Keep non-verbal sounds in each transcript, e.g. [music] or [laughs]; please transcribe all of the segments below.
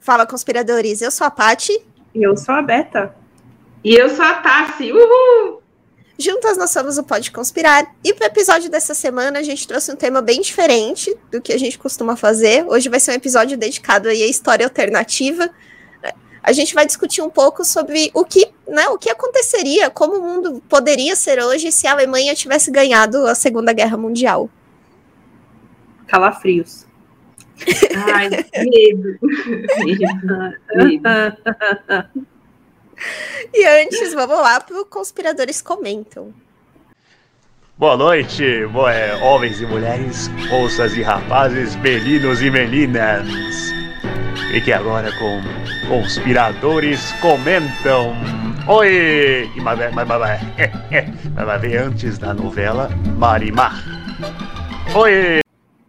Fala, conspiradores. Eu sou a Pati. Eu sou a Beta. E eu sou a Tassi. Uhul! Juntas nós somos o Pode Conspirar. E para o episódio dessa semana, a gente trouxe um tema bem diferente do que a gente costuma fazer. Hoje vai ser um episódio dedicado aí à história alternativa. A gente vai discutir um pouco sobre o que, né, o que aconteceria, como o mundo poderia ser hoje se a Alemanha tivesse ganhado a Segunda Guerra Mundial. Calafrios. Ai, medo. [laughs] medo. E antes, vamos lá para o Conspiradores Comentam. Boa noite, boa, é, homens e mulheres, moças e rapazes, meninos e meninas. Fique agora com Conspiradores Comentam. Oi! E mas, mas, mas, mas ver antes da novela Marimar. Oi!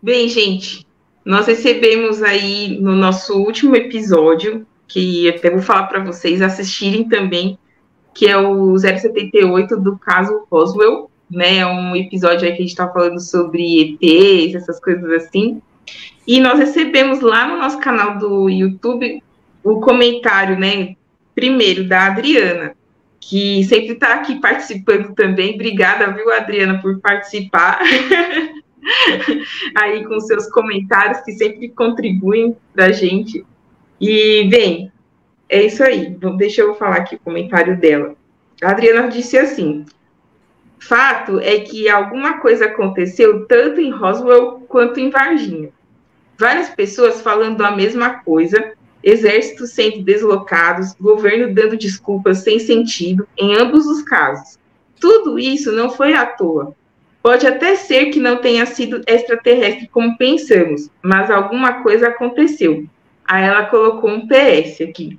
Bem, gente, nós recebemos aí no nosso último episódio, que até vou falar para vocês assistirem também, que é o 078 do caso Roswell, né? É um episódio aí que a gente está falando sobre ETs, essas coisas assim. E nós recebemos lá no nosso canal do YouTube o comentário, né? Primeiro, da Adriana, que sempre está aqui participando também. Obrigada, viu, Adriana, por participar. [laughs] aí com seus comentários que sempre contribuem para a gente. E, bem, é isso aí. Deixa eu falar aqui o comentário dela. A Adriana disse assim: fato é que alguma coisa aconteceu tanto em Roswell quanto em Varginha. Várias pessoas falando a mesma coisa, exércitos sendo deslocados, governo dando desculpas sem sentido em ambos os casos. Tudo isso não foi à toa. Pode até ser que não tenha sido extraterrestre como pensamos, mas alguma coisa aconteceu. Aí ela colocou um PS aqui.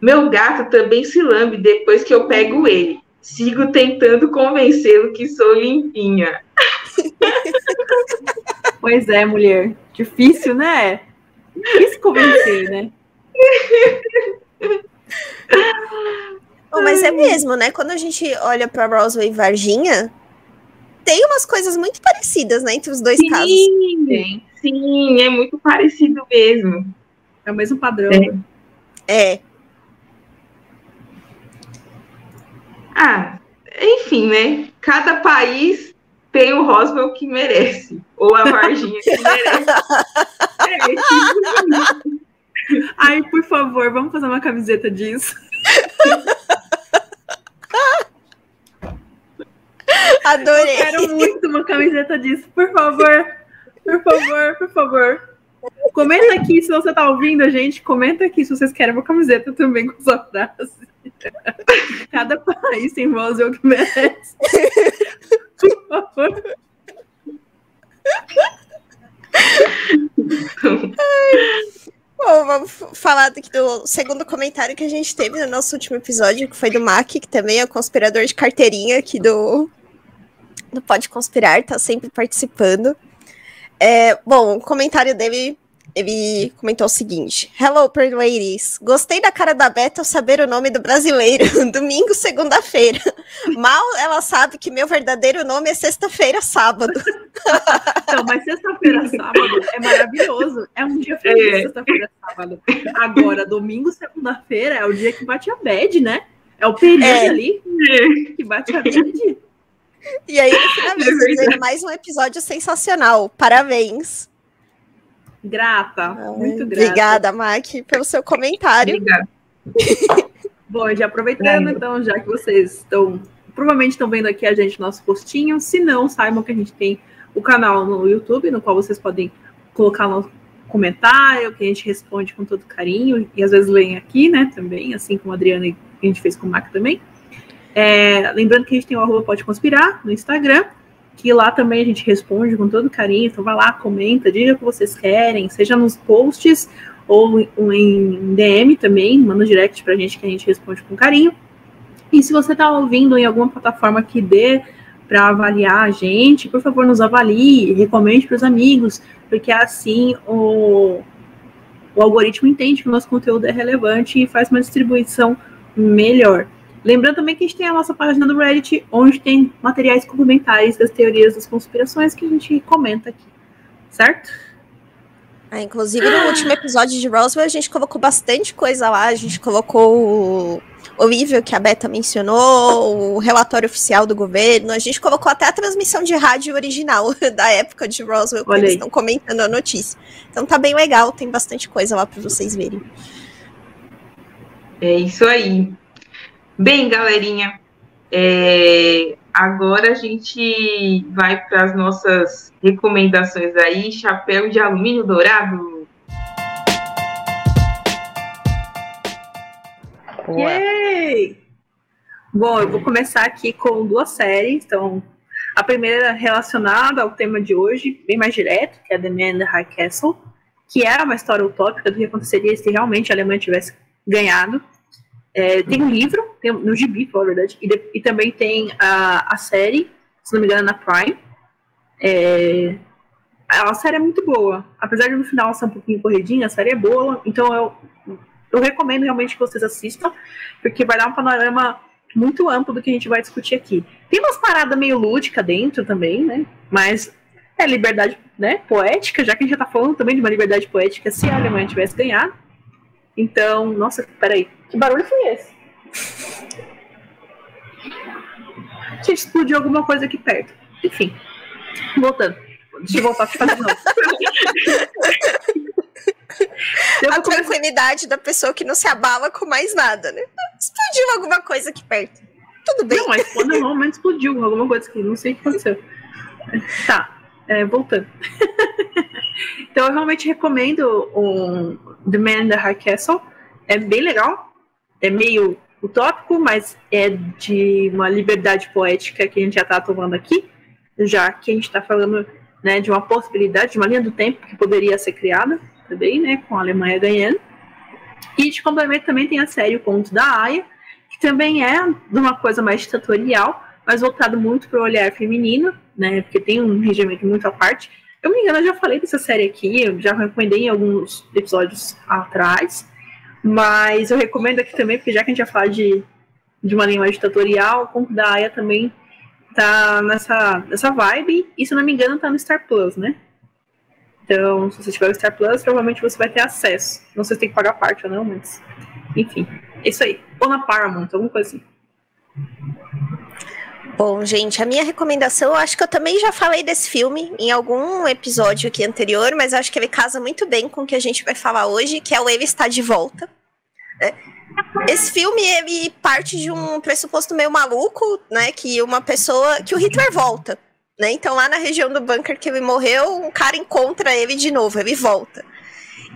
Meu gato também se lambe depois que eu pego ele. Sigo tentando convencê-lo que sou limpinha. [laughs] Pois é, mulher. Difícil, né? Difícil convencer, né? [laughs] Oh, mas é mesmo, né? Quando a gente olha para Roswell e Varginha, tem umas coisas muito parecidas, né, entre os dois sim, casos. Sim, sim, é muito parecido mesmo. É o mesmo padrão. É. É. Ah, enfim, né? Cada país tem o Roswell que merece, ou a Varginha que merece. É, [laughs] Ai, por favor, vamos fazer uma camiseta disso. Adorei. Eu quero muito uma camiseta disso, por favor. Por favor, por favor. Comenta aqui se você tá ouvindo a gente. Comenta aqui se vocês querem uma camiseta também com sua frase. [laughs] Cada país tem voz o que merece. [laughs] Por favor. Bom, vamos falar aqui do segundo comentário que a gente teve no nosso último episódio, que foi do Mac, que também é conspirador de carteirinha aqui do, do Pode Conspirar, tá sempre participando. É, bom, o comentário dele, ele comentou o seguinte: Hello, Pretty Ladies. Gostei da cara da Beta ao saber o nome do brasileiro. [laughs] Domingo, segunda-feira. Mal ela sabe que meu verdadeiro nome é sexta-feira, sábado. [laughs] Não, mas sexta-feira, sábado é maravilhoso. É um dia feliz, É. sexta-feira, sábado. Agora, domingo, segunda-feira é o dia que bate a bad, né? É o período É. ali que bate a bad. E aí ele finaliza É mais um episódio sensacional. Parabéns. Grata, muito grata. Obrigada, Mac, pelo seu comentário. Obrigada. [laughs] Bom, já aproveitando, então, já que vocês estão. Provavelmente estão vendo aqui a gente no nosso postinho. Se não, saibam que a gente tem o canal no YouTube, no qual vocês podem colocar no comentário, que a gente responde com todo carinho, e às vezes leem aqui, né, também, assim como a Adriana e a gente fez com o Mac também. É, lembrando que a gente tem o arroba Pode Conspirar no Instagram, que lá também a gente responde com todo carinho. Então vai lá, comenta, diga o que vocês querem, seja nos posts ou em DM também, manda um direct pra gente que a gente responde com carinho. E se você está ouvindo em alguma plataforma que dê para avaliar a gente, por favor, nos avalie, recomende para os amigos, porque assim o, o algoritmo entende que o nosso conteúdo é relevante e faz uma distribuição melhor. Lembrando também que a gente tem a nossa página do Reddit, onde tem materiais complementares das teorias das conspirações que a gente comenta aqui, certo? Ah, inclusive, no último episódio de Roswell, a gente colocou bastante coisa lá. A gente colocou o, nível que a Beta mencionou, o relatório oficial do governo. A gente colocou até a transmissão de rádio original [laughs] da época de Roswell, que eles estão comentando a notícia. Então tá bem legal, tem bastante coisa lá para vocês verem. É isso aí. Bem, galerinha, é, agora a gente vai para as nossas recomendações aí. Chapéu de alumínio dourado. Yay! Bom, eu vou começar aqui com duas séries. Então, a primeira relacionada ao tema de hoje, bem mais direto, que é The Man in the High Castle, que é uma história utópica do que aconteceria se realmente a Alemanha tivesse ganhado. É, tem um livro, tem, no gibi, na verdade, e, de, e, também tem a, a série, se não me engano, na Prime. É, a série é muito boa. Apesar de no final ser um pouquinho corridinha, a série é boa. Então eu, eu recomendo realmente que vocês assistam, porque vai dar um panorama muito amplo do que a gente vai discutir aqui. Tem umas paradas meio lúdica dentro também, né? Mas é liberdade né, poética, já que a gente já tá falando também de uma liberdade poética se a Alemanha tivesse ganhado. Então, nossa, peraí. Que barulho foi esse? Gente, explodiu alguma coisa aqui perto. Enfim, voltando. Deixa eu voltar [laughs] a fazer novo. a tranquilidade da pessoa que não se abala com mais nada, né? Explodiu alguma coisa aqui perto. Tudo bem. Não, mas [laughs] quando normalmente explodiu alguma coisa aqui, não sei o que aconteceu. Tá, é, voltando. [laughs] então eu realmente recomendo o The Man in the High Castle. É bem legal é meio utópico, mas é de uma liberdade poética que a gente já está tomando aqui, já que a gente está falando né, de uma possibilidade, de uma linha do tempo que poderia ser criada também, né, com a Alemanha ganhando. E de complemento também tem a série O Conto da Aya, que também é de uma coisa mais ditatorial, mas voltado muito para o olhar feminino, né, porque tem um regimento muito à parte. Eu me engano, eu já falei dessa série aqui, eu já recomendei em alguns episódios atrás. Mas eu recomendo aqui também, porque já que a gente vai falar de, de uma linguagem ditatorial, o conto da Aya também tá nessa, nessa vibe, e se não me engano tá no Star Plus, né? Então, se você tiver o Star Plus, provavelmente você vai ter acesso. Não sei se tem que pagar parte ou não, mas. Enfim, é isso aí. Ou na Paramount, alguma coisa assim. Bom, gente, a minha recomendação, eu acho que eu também já falei desse filme em algum episódio aqui anterior, mas acho que ele casa muito bem com o que a gente vai falar hoje, que é o Ele Está de Volta. Né? Esse filme, ele parte de um pressuposto meio maluco, né, que uma pessoa, que o Hitler volta, né, então lá na região do bunker que ele morreu, um cara encontra ele de novo, ele volta.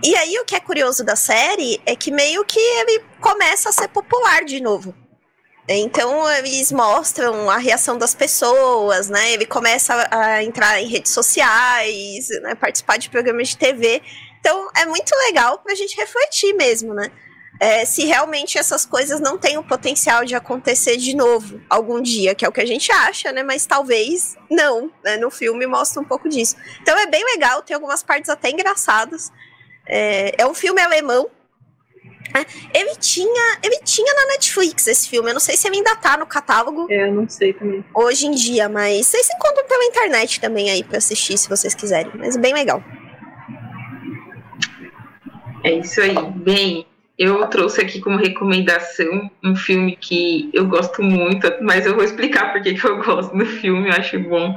E aí o que é curioso da série é que meio que ele começa a ser popular de novo, então eles mostram a reação das pessoas, né? Ele começa a entrar em redes sociais, né? participar de programas de TV. Então é muito legal para a gente refletir mesmo, né? É, se realmente essas coisas não têm o potencial de acontecer de novo algum dia, que é o que a gente acha, né? Mas talvez não. Né? No filme mostra um pouco disso. Então é bem legal, tem algumas partes até engraçadas. É, é um filme alemão, ele tinha, ele tinha na Netflix esse filme. Eu não sei se ele ainda tá no catálogo. É, eu não sei também. Hoje em dia, mas vocês encontram pela internet também aí para assistir, se vocês quiserem. Mas bem legal. É isso aí. Bem, eu trouxe aqui como recomendação um filme que eu gosto muito, mas eu vou explicar por que eu gosto do filme, eu acho bom.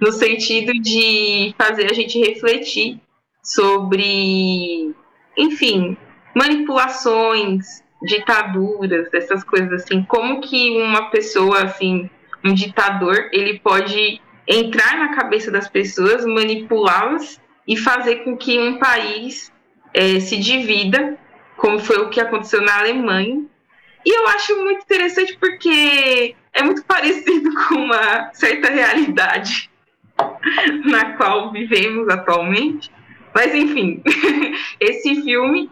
No sentido de fazer a gente refletir sobre, enfim, manipulações, ditaduras, essas coisas assim. Como que uma pessoa assim, um ditador, ele pode entrar na cabeça das pessoas, manipulá-las e fazer com que um país é, se divida, como foi o que aconteceu na Alemanha. E eu acho muito interessante porque é muito parecido [laughs] com uma certa realidade [laughs] na qual vivemos atualmente. Mas enfim, [laughs] esse filme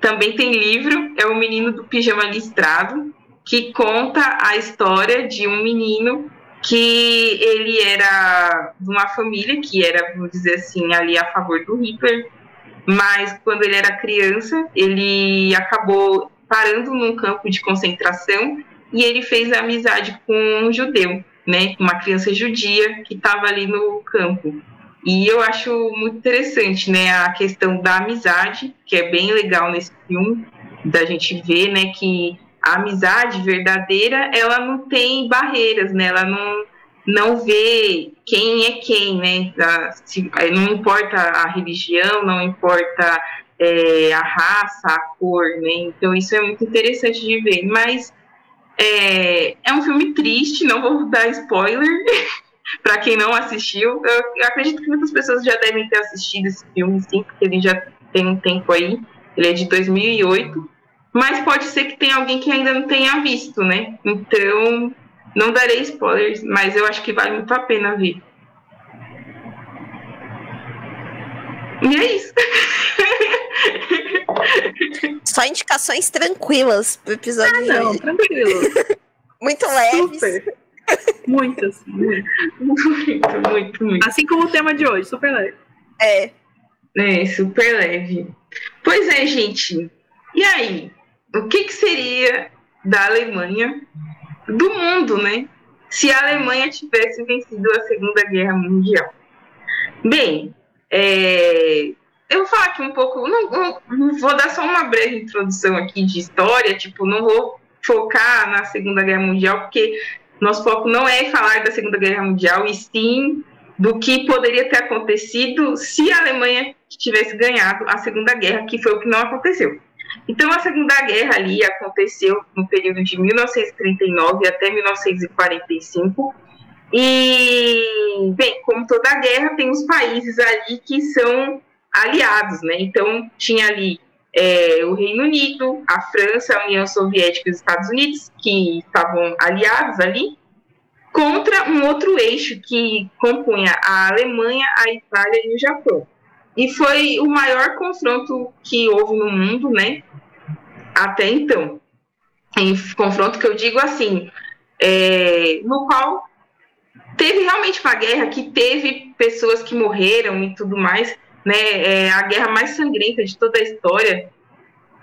também tem livro, é o Menino do Pijama Listrado, que conta a história de um menino que ele era de uma família que era, vamos dizer assim, ali a favor do Hitler, mas quando ele era criança, ele acabou parando num campo de concentração e ele fez amizade com um judeu, né, uma criança judia que estava ali no campo. E eu acho muito interessante, né, a questão da amizade, que é bem legal nesse filme, da gente ver, né, que a amizade verdadeira, ela não tem barreiras, né, ela não, não vê quem é quem, né, não importa a religião, não importa é, a raça, a cor, né, então isso é muito interessante de ver, mas é, é um filme triste, não vou dar spoiler, [laughs] para quem não assistiu, eu, acredito que muitas pessoas já devem ter assistido esse filme, sim, porque ele já tem um tempo aí. Ele é de 2008, mas pode ser que tenha alguém que ainda não tenha visto, né? Então, não darei spoilers, mas eu acho que vale muito a pena ver. E é isso. [laughs] Só indicações tranquilas pro episódio ah, não, tranquilo. [laughs] muito leves. Super. Muitas, muito. muito, muito, muito. Assim como o tema de hoje, super leve. É. É, super leve. Pois é, gente. E aí? O que, que seria da Alemanha, do mundo, né? Se a Alemanha tivesse vencido a Segunda Guerra Mundial? Bem, é, eu vou falar aqui um pouco, não, não, vou dar só uma breve introdução aqui de história, tipo, não vou focar na Segunda Guerra Mundial, porque nosso foco não é falar da Segunda Guerra Mundial, e sim do que poderia ter acontecido se a Alemanha tivesse ganhado a Segunda Guerra, que foi o que não aconteceu. Então, a Segunda Guerra ali aconteceu no período de 1939 até 1945. E, bem, como toda guerra, tem os países ali que são aliados, né? Então, tinha ali é, o Reino Unido, a França, a União Soviética e os Estados Unidos, que estavam aliados ali, contra um outro eixo que compunha a Alemanha, a Itália e o Japão. E foi o maior confronto que houve no mundo, né, até então. Em confronto que eu digo assim, é, no qual teve realmente uma guerra que teve pessoas que morreram e tudo mais, né, é a guerra mais sangrenta de toda a história,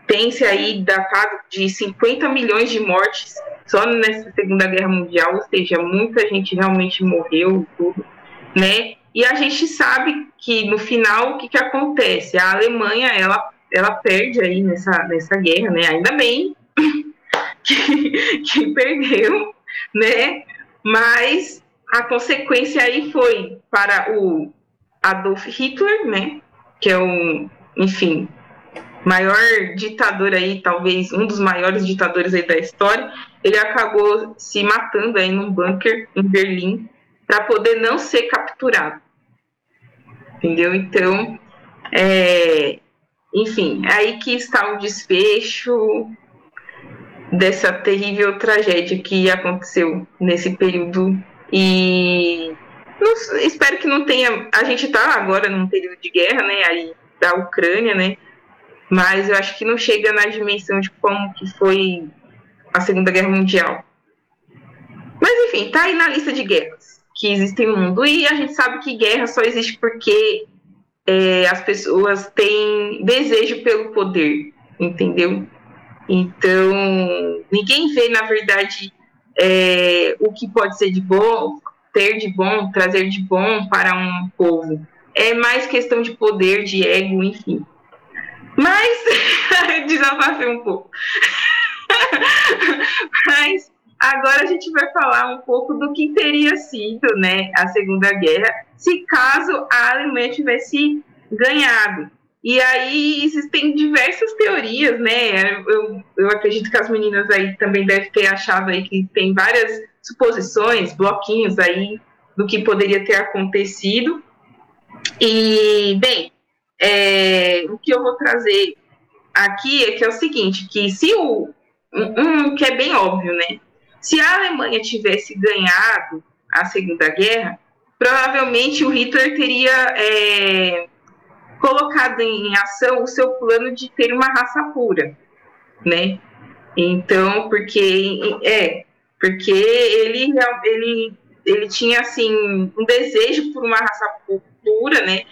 tem-se aí datado de 50 milhões de mortes só nessa Segunda Guerra Mundial, ou seja, muita gente realmente morreu tudo, né? E a gente sabe que no final o que, que acontece? A Alemanha ela, ela perde aí nessa, nessa guerra, né? Ainda bem [laughs] que, que perdeu, né? Mas a consequência aí foi para o Adolf Hitler, né? Que é um, enfim, maior ditador aí, talvez um dos maiores ditadores aí da história. Ele acabou se matando aí num bunker em Berlim para poder não ser capturado. Entendeu? Então, é, enfim, é aí que está o desfecho dessa terrível tragédia que aconteceu nesse período e espero que não tenha. A gente está agora num período de guerra, né? Aí da Ucrânia, né? Mas eu acho que não chega na dimensão de como que foi a Segunda Guerra Mundial. Mas enfim, tá aí na lista de guerras que existem no mundo. E a gente sabe que guerra só existe porque é, as pessoas têm desejo pelo poder, entendeu? Então, ninguém vê, na verdade, é, o que pode ser de bom, ter de bom, trazer de bom para um povo. É mais questão de poder, de ego, enfim. Mas, [laughs] desabafei um pouco. [laughs] Mas agora a gente vai falar um pouco do que teria sido né, a Segunda Guerra se caso a Alemanha tivesse ganhado. E aí existem diversas teorias, né? Eu, eu acredito que as meninas aí também devem ter achado aí que tem várias suposições, bloquinhos aí do que poderia ter acontecido. E, bem, é, o que eu vou trazer aqui é que é o seguinte, que se o um, um, que é bem óbvio, né? Se a Alemanha tivesse ganhado a Segunda Guerra, provavelmente o Hitler teria é, colocado em ação o seu plano de ter uma raça pura, né? Então, porque é, porque ele ele ele tinha assim um desejo por uma raça pura, né?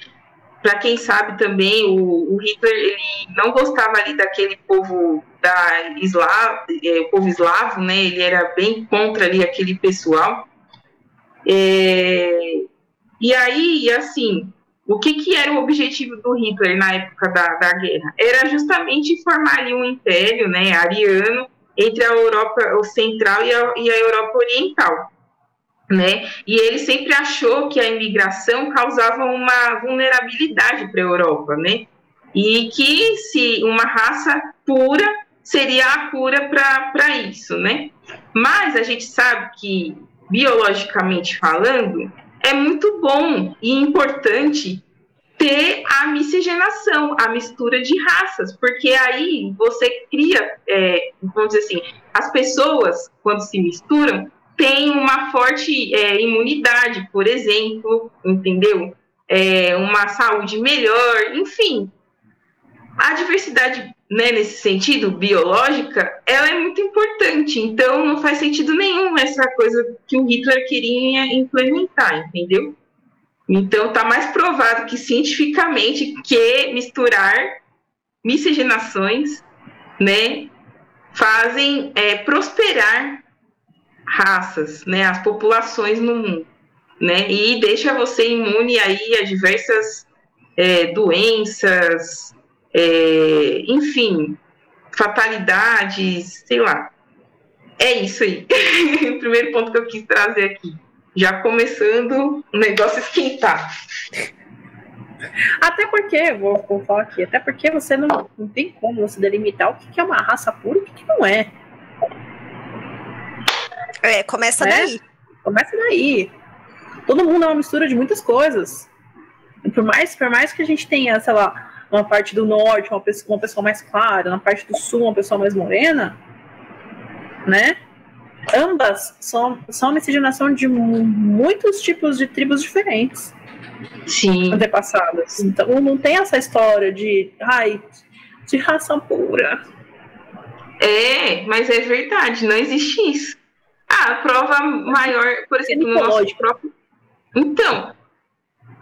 para quem sabe também, o, o, Hitler ele não gostava ali daquele povo da Esla, é, povo eslavo, né? Ele era bem contra ali aquele pessoal. É, e aí, assim, o que, que era o objetivo do Hitler na época da, da guerra? Era justamente formar ali um império, né, ariano, entre a Europa Central e a, e a Europa Oriental né? E ele sempre achou que a imigração causava uma vulnerabilidade para a Europa, né? E que se uma raça pura seria a cura para isso, né? Mas a gente sabe que, biologicamente falando, é muito bom e importante ter a miscigenação, a mistura de raças, porque aí você cria, é, vamos dizer assim, as pessoas, quando se misturam, tem uma forte é, imunidade, por exemplo, entendeu? É, uma saúde melhor, enfim. A diversidade, né, nesse sentido, biológica, ela é muito importante. Então, não faz sentido nenhum essa coisa que o Hitler queria implementar, entendeu? Então, está mais provado que cientificamente que misturar miscigenações, né, fazem é, prosperar raças, né, as populações no mundo, né, e deixa você imune aí a diversas é, doenças, é, enfim, fatalidades, sei lá. É isso aí. [laughs] o primeiro ponto que eu quis trazer aqui. Já começando o negócio esquentar. Até porque, vou, vou falar aqui, até porque você não, não tem como você delimitar o que, que é uma raça pura e o que, que não é. É, começa né? daí. Começa daí. Todo mundo é uma mistura de muitas coisas. E por mais, por mais que a gente tenha, sei lá, uma parte do norte, uma pessoa, uma pessoa mais clara, na parte do sul, uma pessoa mais morena, né? Ambas são, são miscigenação de muitos tipos de tribos diferentes. Sim. Antepassadas. Então não tem essa história de, ai, de raça pura. É, mas é verdade, não existe isso. Ah, a prova maior, por exemplo, no nosso próprio. Então,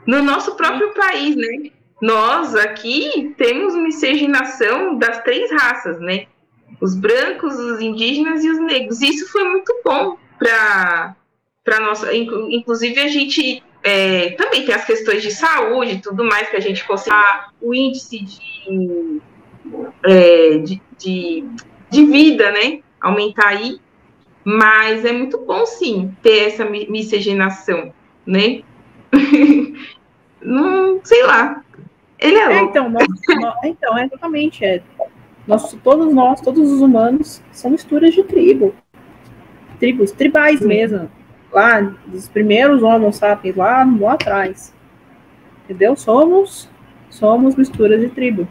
no nosso próprio país, né? Nós aqui temos miscigenação das três raças, né? Os brancos, os indígenas e os negros. Isso foi muito bom para para nossa. Inclusive, a gente é, também tem as questões de saúde e tudo mais que a gente consegue. O índice de, é, de, de, de vida, né? Aumentar aí. Mas é muito bom, sim, ter essa miscigenação, né? [laughs] Não, sei lá. Ele é, é louco. então, nós, nós, então, é exatamente. É. Nós, todos nós, todos os humanos, são misturas de tribo. Tribos, tribais sim. mesmo. Lá, dos primeiros homens sapiens, lá, lá atrás. Entendeu? Somos, somos misturas de tribo.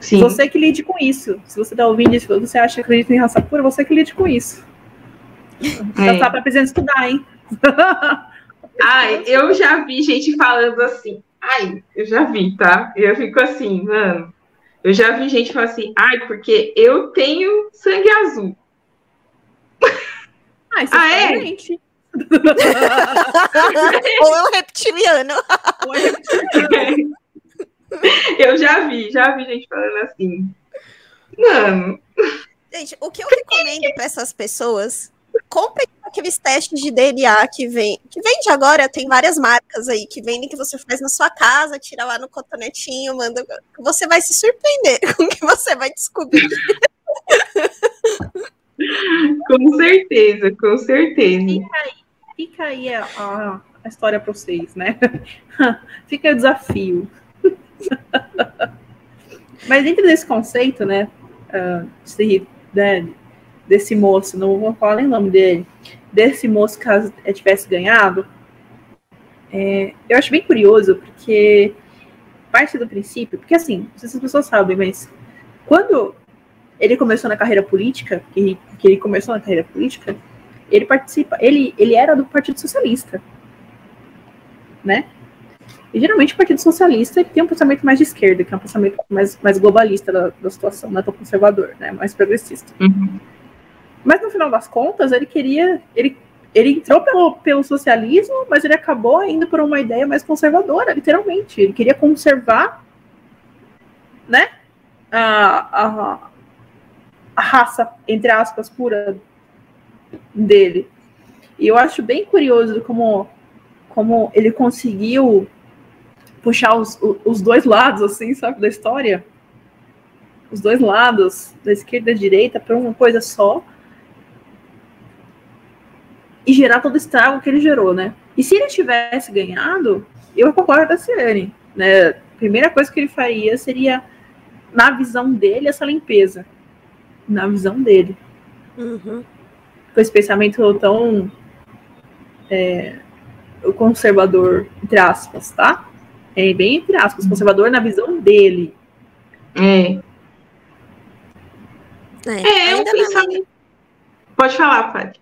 Sim. Você que lide com isso. Se você está ouvindo isso, você acha que acredita em raça pura, você que lide com isso. É. Já tá precisando estudar, hein? [laughs] Ai, eu já vi gente falando assim. Ai, eu já vi, tá? Eu fico assim, mano. Eu já vi gente falando assim, ai, porque eu tenho sangue azul. Ah, isso ah, é diferente. [laughs] Ou é um reptiliano. Ou é reptiliano. [laughs] Eu já vi, já vi gente falando assim. Mano. Gente, o que eu recomendo para essas pessoas, comprem aqueles testes de DNA que vem, que vende agora, tem várias marcas aí que vendem que você faz na sua casa, tira lá no cotonetinho, manda, você vai se surpreender [laughs] com o que você vai descobrir. [laughs] com certeza, com certeza. Fica aí, fica aí a, a, a história para vocês, né? [laughs] fica o desafio. Mas dentro desse conceito, né, uh, desse, né, desse moço, não vou falar nem o nome dele, desse moço caso tivesse ganhado, é, eu acho bem curioso, porque parte do princípio, porque assim, não sei se as pessoas sabem, mas quando ele começou na carreira política, que, que ele começou na carreira política, ele participa, ele, ele era do Partido Socialista, né? E geralmente o Partido Socialista tem um pensamento mais de esquerda, que é um pensamento mais, mais globalista da, da situação, não é tão conservador, né? mais progressista. Uhum. Mas no final das contas, ele queria. Ele, ele entrou pelo, pelo socialismo, mas ele acabou indo por uma ideia mais conservadora, literalmente. Ele queria conservar, né, a, a, a raça, entre aspas, pura dele. E eu acho bem curioso como, como ele conseguiu puxar os, os dois lados, assim, sabe, da história. Os dois lados, da esquerda e da direita, para uma coisa só e gerar todo o estrago que ele gerou, né? E se ele tivesse ganhado, eu concordo com a Ciane, né? A primeira coisa que ele faria seria, na visão dele, essa limpeza. Na visão dele. Uhum. Com esse pensamento tão é, conservador, entre aspas, tá? É bem entre aspas, conservador na visão dele. É. É, É, pensava. linha- Pode falar, Paty.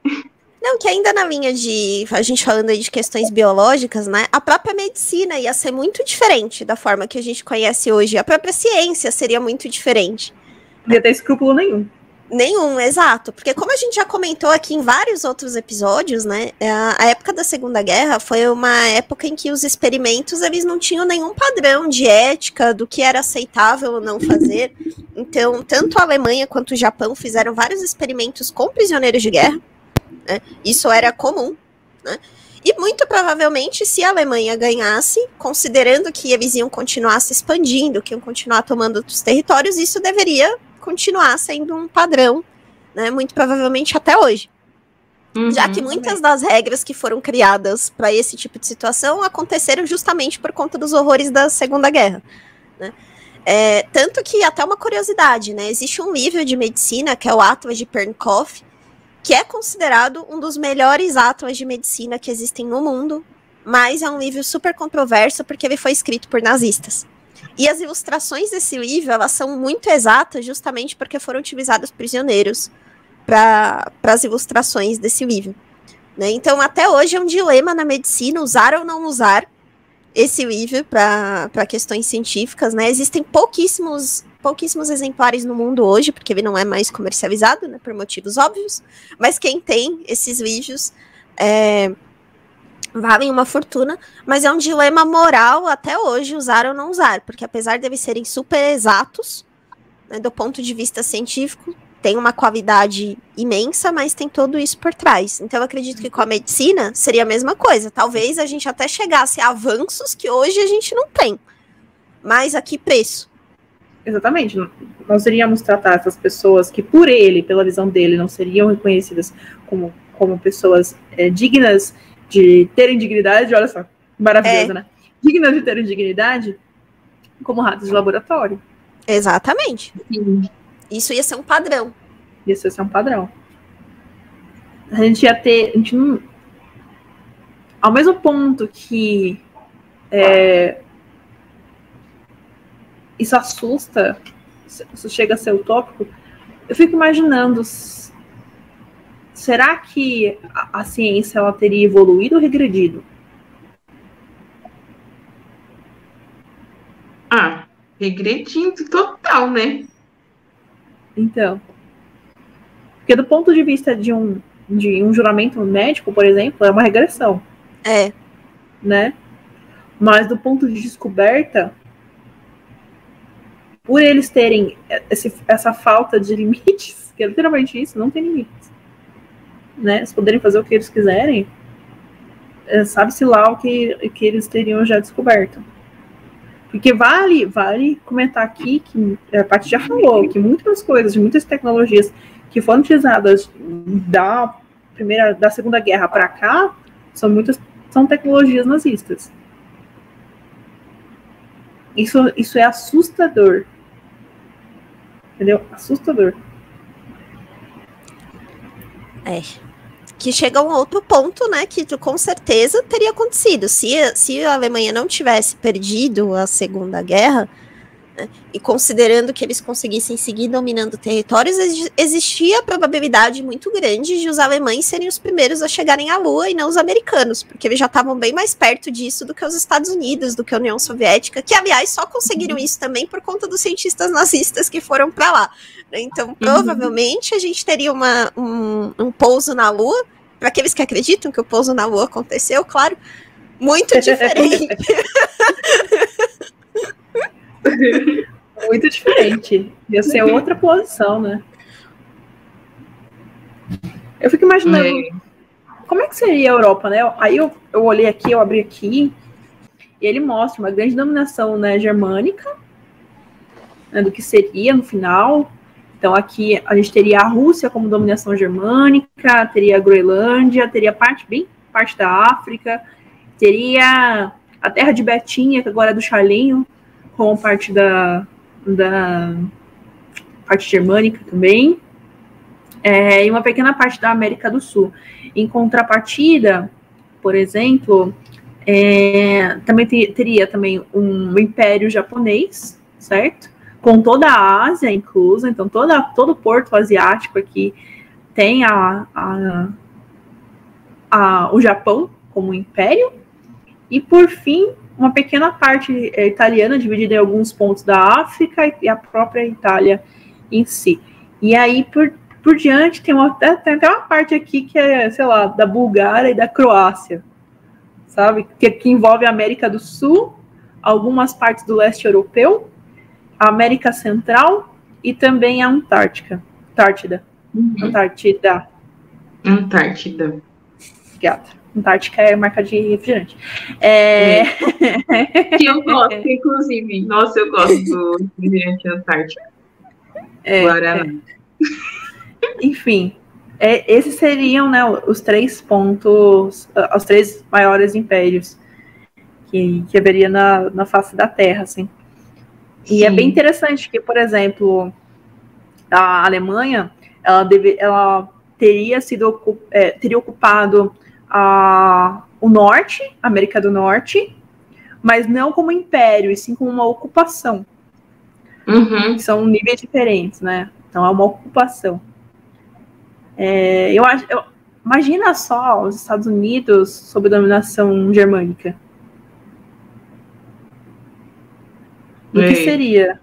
Não, que ainda na linha de. A gente falando aí de questões biológicas, né? A própria medicina ia ser muito diferente da forma que a gente conhece hoje. A própria ciência seria muito diferente. Não ia ter escrúpulo nenhum. Nenhum, exato. Porque como a gente já comentou aqui em vários outros episódios, né? A a época da Segunda Guerra foi uma época em que os experimentos eles não tinham nenhum padrão de ética do que era aceitável ou não fazer. Então, tanto a Alemanha quanto o Japão fizeram vários experimentos com prisioneiros de guerra. Né? Isso era comum. Né? E muito provavelmente, se a Alemanha ganhasse, considerando que eles iam continuar se expandindo, que iam continuar tomando outros territórios, isso deveria continuar sendo um padrão, né? Muito provavelmente até hoje. Já Uhum. que muitas das regras que foram criadas para esse tipo de situação aconteceram justamente por conta dos horrores da Segunda Guerra. né? É, tanto que, até uma curiosidade, né? Existe um livro de medicina, que é o Atlas de Pernkopf, que é considerado um dos melhores atlas de medicina que existem no mundo, mas é um livro super controverso porque ele foi escrito por nazistas. E as ilustrações desse livro, elas são muito exatas justamente porque foram utilizados prisioneiros para as ilustrações desse livro. né? Então, até hoje é um dilema na medicina usar ou não usar esse livro para questões científicas. Né? Existem pouquíssimos, pouquíssimos exemplares no mundo hoje, porque ele não é mais comercializado, né, por motivos óbvios, mas quem tem esses livros é, valem uma fortuna, mas é um dilema moral até hoje usar ou não usar, porque apesar de eles serem super exatos, né, do ponto de vista científico, tem uma qualidade imensa, mas tem tudo isso por trás. Então, eu acredito que com a medicina seria a mesma coisa. Talvez a gente até chegasse a avanços que hoje a gente não tem. Mas a que preço? Exatamente. Nós iríamos tratar essas pessoas que, por ele, pela visão dele, não seriam reconhecidas como, como pessoas é, dignas de terem dignidade. Olha só, maravilhoso, É. né? Dignas de terem dignidade, como ratos de laboratório. Exatamente. Sim. Isso ia ser um padrão. Isso ia ser um padrão. A gente ia ter. A gente não, ao mesmo ponto que é, isso assusta, isso chega a ser utópico, eu fico imaginando. Será que a, a ciência ela teria evoluído ou regredido? Ah, regredindo total, né? Então. Porque do ponto de vista de um, de um juramento médico, por exemplo, é uma regressão. É, né? Mas do ponto de descoberta, por eles terem esse- essa falta de limites, [laughs] que é literalmente isso, não tem limites, né? Eles poderem fazer o que eles quiserem, é, sabe-se lá o que, que eles teriam já descoberto. Porque vale, vale comentar aqui que a Paty já falou que muitas coisas, muitas tecnologias que foram utilizadas da primeira, da Segunda Guerra para cá, são muitas são tecnologias nazistas. Isso, isso é assustador. Entendeu? Assustador. é. Que chega a um outro ponto, né? Que com certeza teria acontecido. Se, se a Alemanha não tivesse perdido a Segunda Guerra, e considerando que eles conseguissem seguir dominando territórios, exi- existia a probabilidade muito grande de os alemães serem os primeiros a chegarem à Lua e não os americanos, porque eles já estavam bem mais perto disso do que os Estados Unidos, do que a União Soviética, que aliás só conseguiram isso também por conta dos cientistas nazistas que foram para lá. né. Então, provavelmente a gente teria uma, um, um pouso na Lua para aqueles que acreditam que o pouso na Lua aconteceu, claro, muito [laughs] diferente. [laughs] muito diferente. Ia ser outra posição, né? Eu fico imaginando é. como é que seria a Europa, né? Aí eu, eu olhei aqui, eu abri aqui, e ele mostra uma grande dominação né, germânica, né, do que seria no final. Então aqui a gente teria a Rússia como dominação germânica, teria a Groenlândia, teria parte bem parte da África, teria a terra de Betinha, que agora é do Charlinho, com parte da, da parte germânica também é, e uma pequena parte da América do Sul. Em contrapartida, por exemplo, é, também te, teria também um império japonês, certo? Com toda a Ásia inclusa, então toda, todo o porto asiático aqui tem a, a, a, o Japão como império, e por fim, uma pequena parte é, italiana, dividida em alguns pontos da África e a própria Itália em si. E aí, por por diante, tem, uma, tem até uma parte aqui que é, sei lá, da Bulgária e da Croácia, sabe? Que, que envolve a América do Sul, algumas partes do leste europeu, a América Central e também a Antártica. Antártida. Uhum. Antártida. Antártida. Obrigada. Antártica é marca de refrigerante. É... que eu [laughs] gosto, inclusive. Nossa, eu gosto do refrigerante Antártica. É, Guaraná. É. Enfim, é, esses seriam né, os três pontos, ah, os três maiores impérios que, que haveria na, na face da Terra, assim. E Sim. é bem interessante que, por exemplo, a Alemanha, ela, deve, ela teria sido é, teria ocupado a, o norte, a América do Norte, mas não como império, e sim como uma ocupação. Uhum. São níveis diferentes, né? Então é uma ocupação. É, eu acho, eu, imagina só os Estados Unidos sob dominação germânica. O que seria?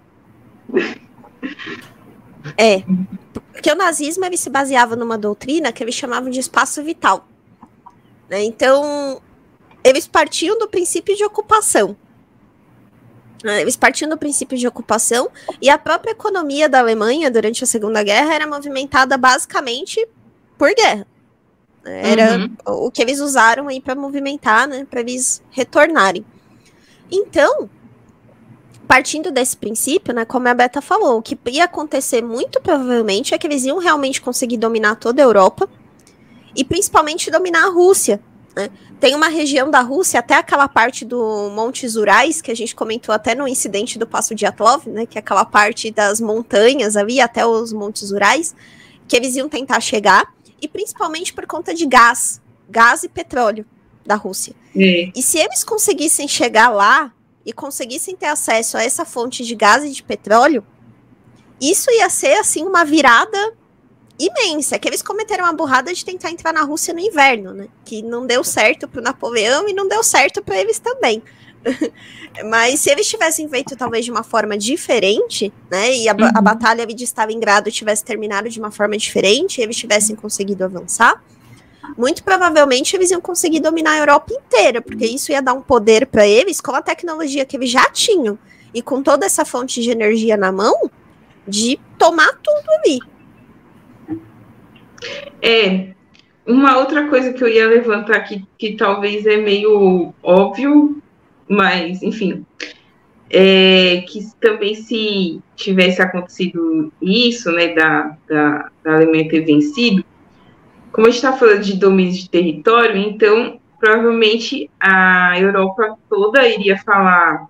É, porque o nazismo ele se baseava numa doutrina que eles chamavam de espaço vital. Né? Então, eles partiam do princípio de ocupação. Né? Eles partiam do princípio de ocupação e a própria economia da Alemanha durante a Segunda Guerra era movimentada basicamente por guerra. Era uhum. o que eles usaram aí para movimentar, né, para eles retornarem. Então, partindo desse princípio, né, como a Beta falou, o que ia acontecer muito provavelmente é que eles iam realmente conseguir dominar toda a Europa e principalmente dominar a Rússia, né? Tem uma região da Rússia, até aquela parte do Montes Urais, que a gente comentou até no incidente do Passo de Atlov, né? Que é aquela parte das montanhas ali, até os Montes Urais, que eles iam tentar chegar, e principalmente por conta de gás, gás e petróleo da Rússia. E se eles conseguissem chegar lá e conseguissem ter acesso a essa fonte de gás e de petróleo, isso ia ser assim uma virada imensa, que eles cometeram a burrada de tentar entrar na Rússia no inverno, né? Que não deu certo para o Napoleão e não deu certo para eles também. [laughs] Mas se eles tivessem feito talvez de uma forma diferente, né? E a, uhum. a batalha de Stalingrado tivesse terminado de uma forma diferente, e eles tivessem conseguido avançar, muito provavelmente eles iam conseguir dominar a Europa inteira, porque isso ia dar um poder para eles com a tecnologia que eles já tinham e com toda essa fonte de energia na mão, de tomar tudo ali. É, uma outra coisa que eu ia levantar aqui, que talvez é meio óbvio, mas, enfim, é que também se tivesse acontecido isso, né, da, da, da Alemanha ter vencido, como a gente está falando de domínio de território, então provavelmente a Europa toda iria falar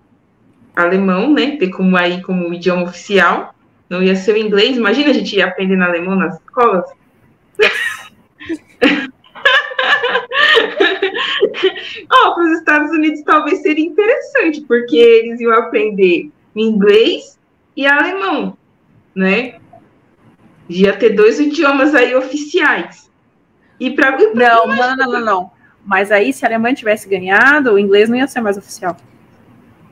alemão, né, ter como aí como idioma oficial, não ia ser o inglês. Imagina a gente ia aprendendo alemão nas escolas. [laughs] oh, para os Estados Unidos talvez seria interessante, porque eles iam aprender inglês e alemão, né? Ia ter dois idiomas aí oficiais. E para não, não, não, não, não. Mas aí, se a Alemanha tivesse ganhado, o inglês não ia ser mais oficial.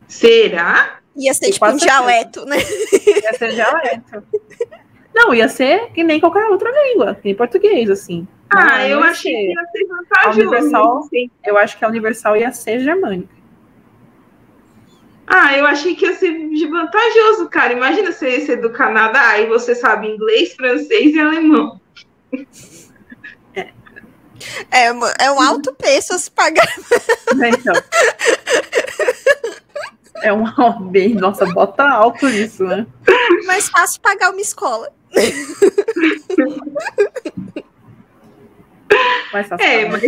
Será? Ia ser tipo um dialeto, né? Ia ser dialeto. [laughs] Não, ia ser que nem qualquer outra língua, que nem português, assim. Ah, Não, eu achei ser. que ia ser A vantajoso. universal, sim. eu acho que a universal ia ser germânica. Ah, eu achei que ia ser de vantajoso, cara. Imagina você ser do Canadá e você sabe inglês, francês e alemão. É, uma- é um alto preço a se pagar. Né, Então. É um [laughs] bem, nossa, bota alto isso, né? Mais fácil pagar uma escola. É, mas,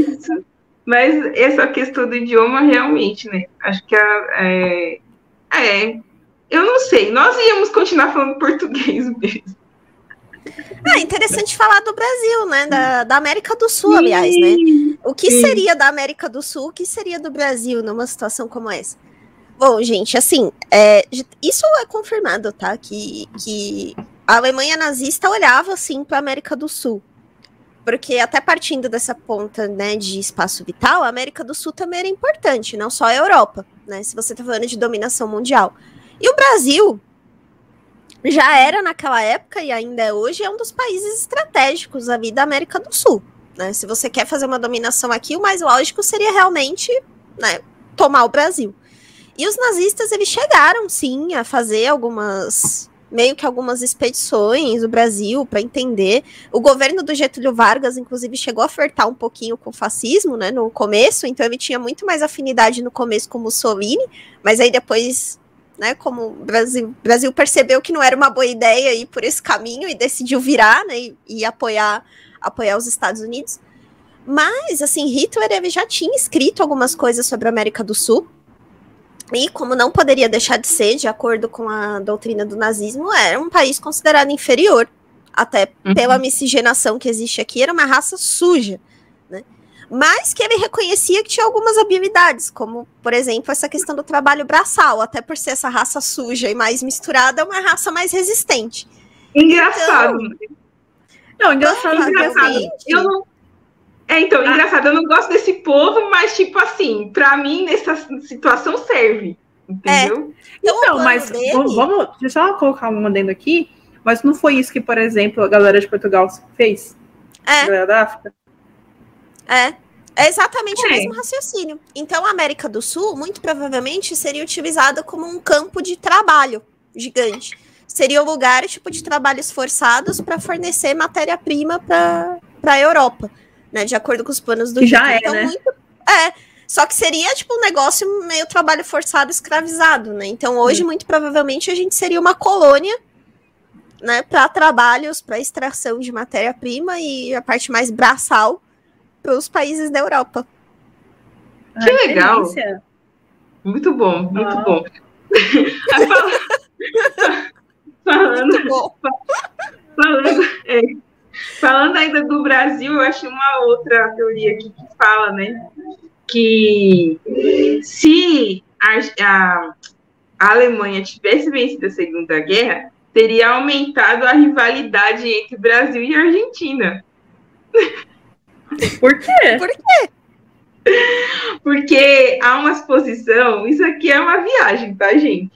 mas essa questão do idioma realmente, né? Acho que a- é, é. Eu não sei. Nós íamos continuar falando português [laughs] mesmo. Ah, interessante falar do Brasil, né? Da, da América do Sul, aliás, né? O que Sim. seria da América do Sul? O que seria do Brasil numa situação como essa? Bom, gente, assim, é, isso é confirmado, tá? Que, que a Alemanha nazista olhava, assim, para a América do Sul. Porque até partindo dessa ponta, né, de espaço vital, a América do Sul também era importante, não só a Europa, né? Se você tá falando de dominação mundial. E o Brasil já era naquela época e ainda é hoje é um dos países estratégicos ali da América do Sul. Né? Se você quer fazer uma dominação aqui, o mais lógico seria realmente né, tomar o Brasil. E os nazistas eles chegaram sim a fazer algumas meio que algumas expedições no Brasil para entender. O governo do Getúlio Vargas, inclusive, chegou a flertar um pouquinho com o fascismo, né, no começo. Então ele tinha muito mais afinidade no começo com Mussolini, mas aí depois né, como o Brasil, Brasil percebeu que não era uma boa ideia ir por esse caminho e decidiu virar, né, e, e apoiar, apoiar os Estados Unidos. Mas, assim, Hitler ele já tinha escrito algumas coisas sobre a América do Sul, e como não poderia deixar de ser, de acordo com a doutrina do nazismo, era um país considerado inferior, até Uhum. pela miscigenação que existe aqui, era uma raça suja, né? Mas que ele reconhecia que tinha algumas habilidades, como, por exemplo, essa questão do trabalho braçal, até por ser essa raça suja e mais misturada, é uma raça mais resistente. Engraçado. Não, engraçado, engraçado. Eu não. É, então, Ah. engraçado, eu não gosto desse povo, mas, tipo assim, pra mim, nessa situação serve. Entendeu? Então, o Então, plano mas dele- vamos, vamos deixa eu só colocar um adendo aqui. Mas não foi isso que, por exemplo, a galera de Portugal fez? A É, galera da África? é. É exatamente o É. mesmo raciocínio. Então, a América do Sul, muito provavelmente, seria utilizada como um campo de trabalho gigante. Seria o lugar, tipo, de trabalhos forçados para fornecer matéria-prima para a Europa, né? De acordo com os planos do Que já Hitler. é, então, né? muito, é. Só que seria, tipo, um negócio meio trabalho forçado, escravizado, né? Então, hoje, muito provavelmente, a gente seria uma colônia, né? Para trabalhos, para extração de matéria-prima e a parte mais braçal para os países da Europa. Que Ai, legal. delícia. Muito bom, muito Ah. bom. [laughs] [laughs] Falando, Muito bom. falando, é, falando ainda do Brasil, eu achei uma outra teoria aqui que fala, né? Que se a, a- a Alemanha tivesse vencido a Segunda Guerra, teria aumentado a rivalidade entre Brasil e Argentina. Por quê? Por Porque há uma exposição, isso aqui é uma viagem, tá, gente?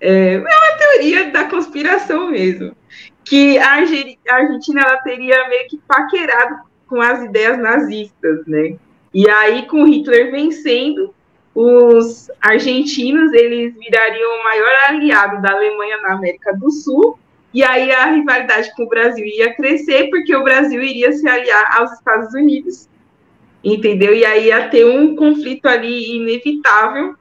É, é uma teoria da conspiração mesmo. Que a Arge- a Argentina ela teria meio que paquerado com as ideias nazistas, né? E aí, com Hitler vencendo, os argentinos eles virariam o maior aliado da Alemanha na América do Sul. E aí a rivalidade com o Brasil ia crescer, porque o Brasil iria se aliar aos Estados Unidos entendeu? E aí ia ter um conflito ali inevitável,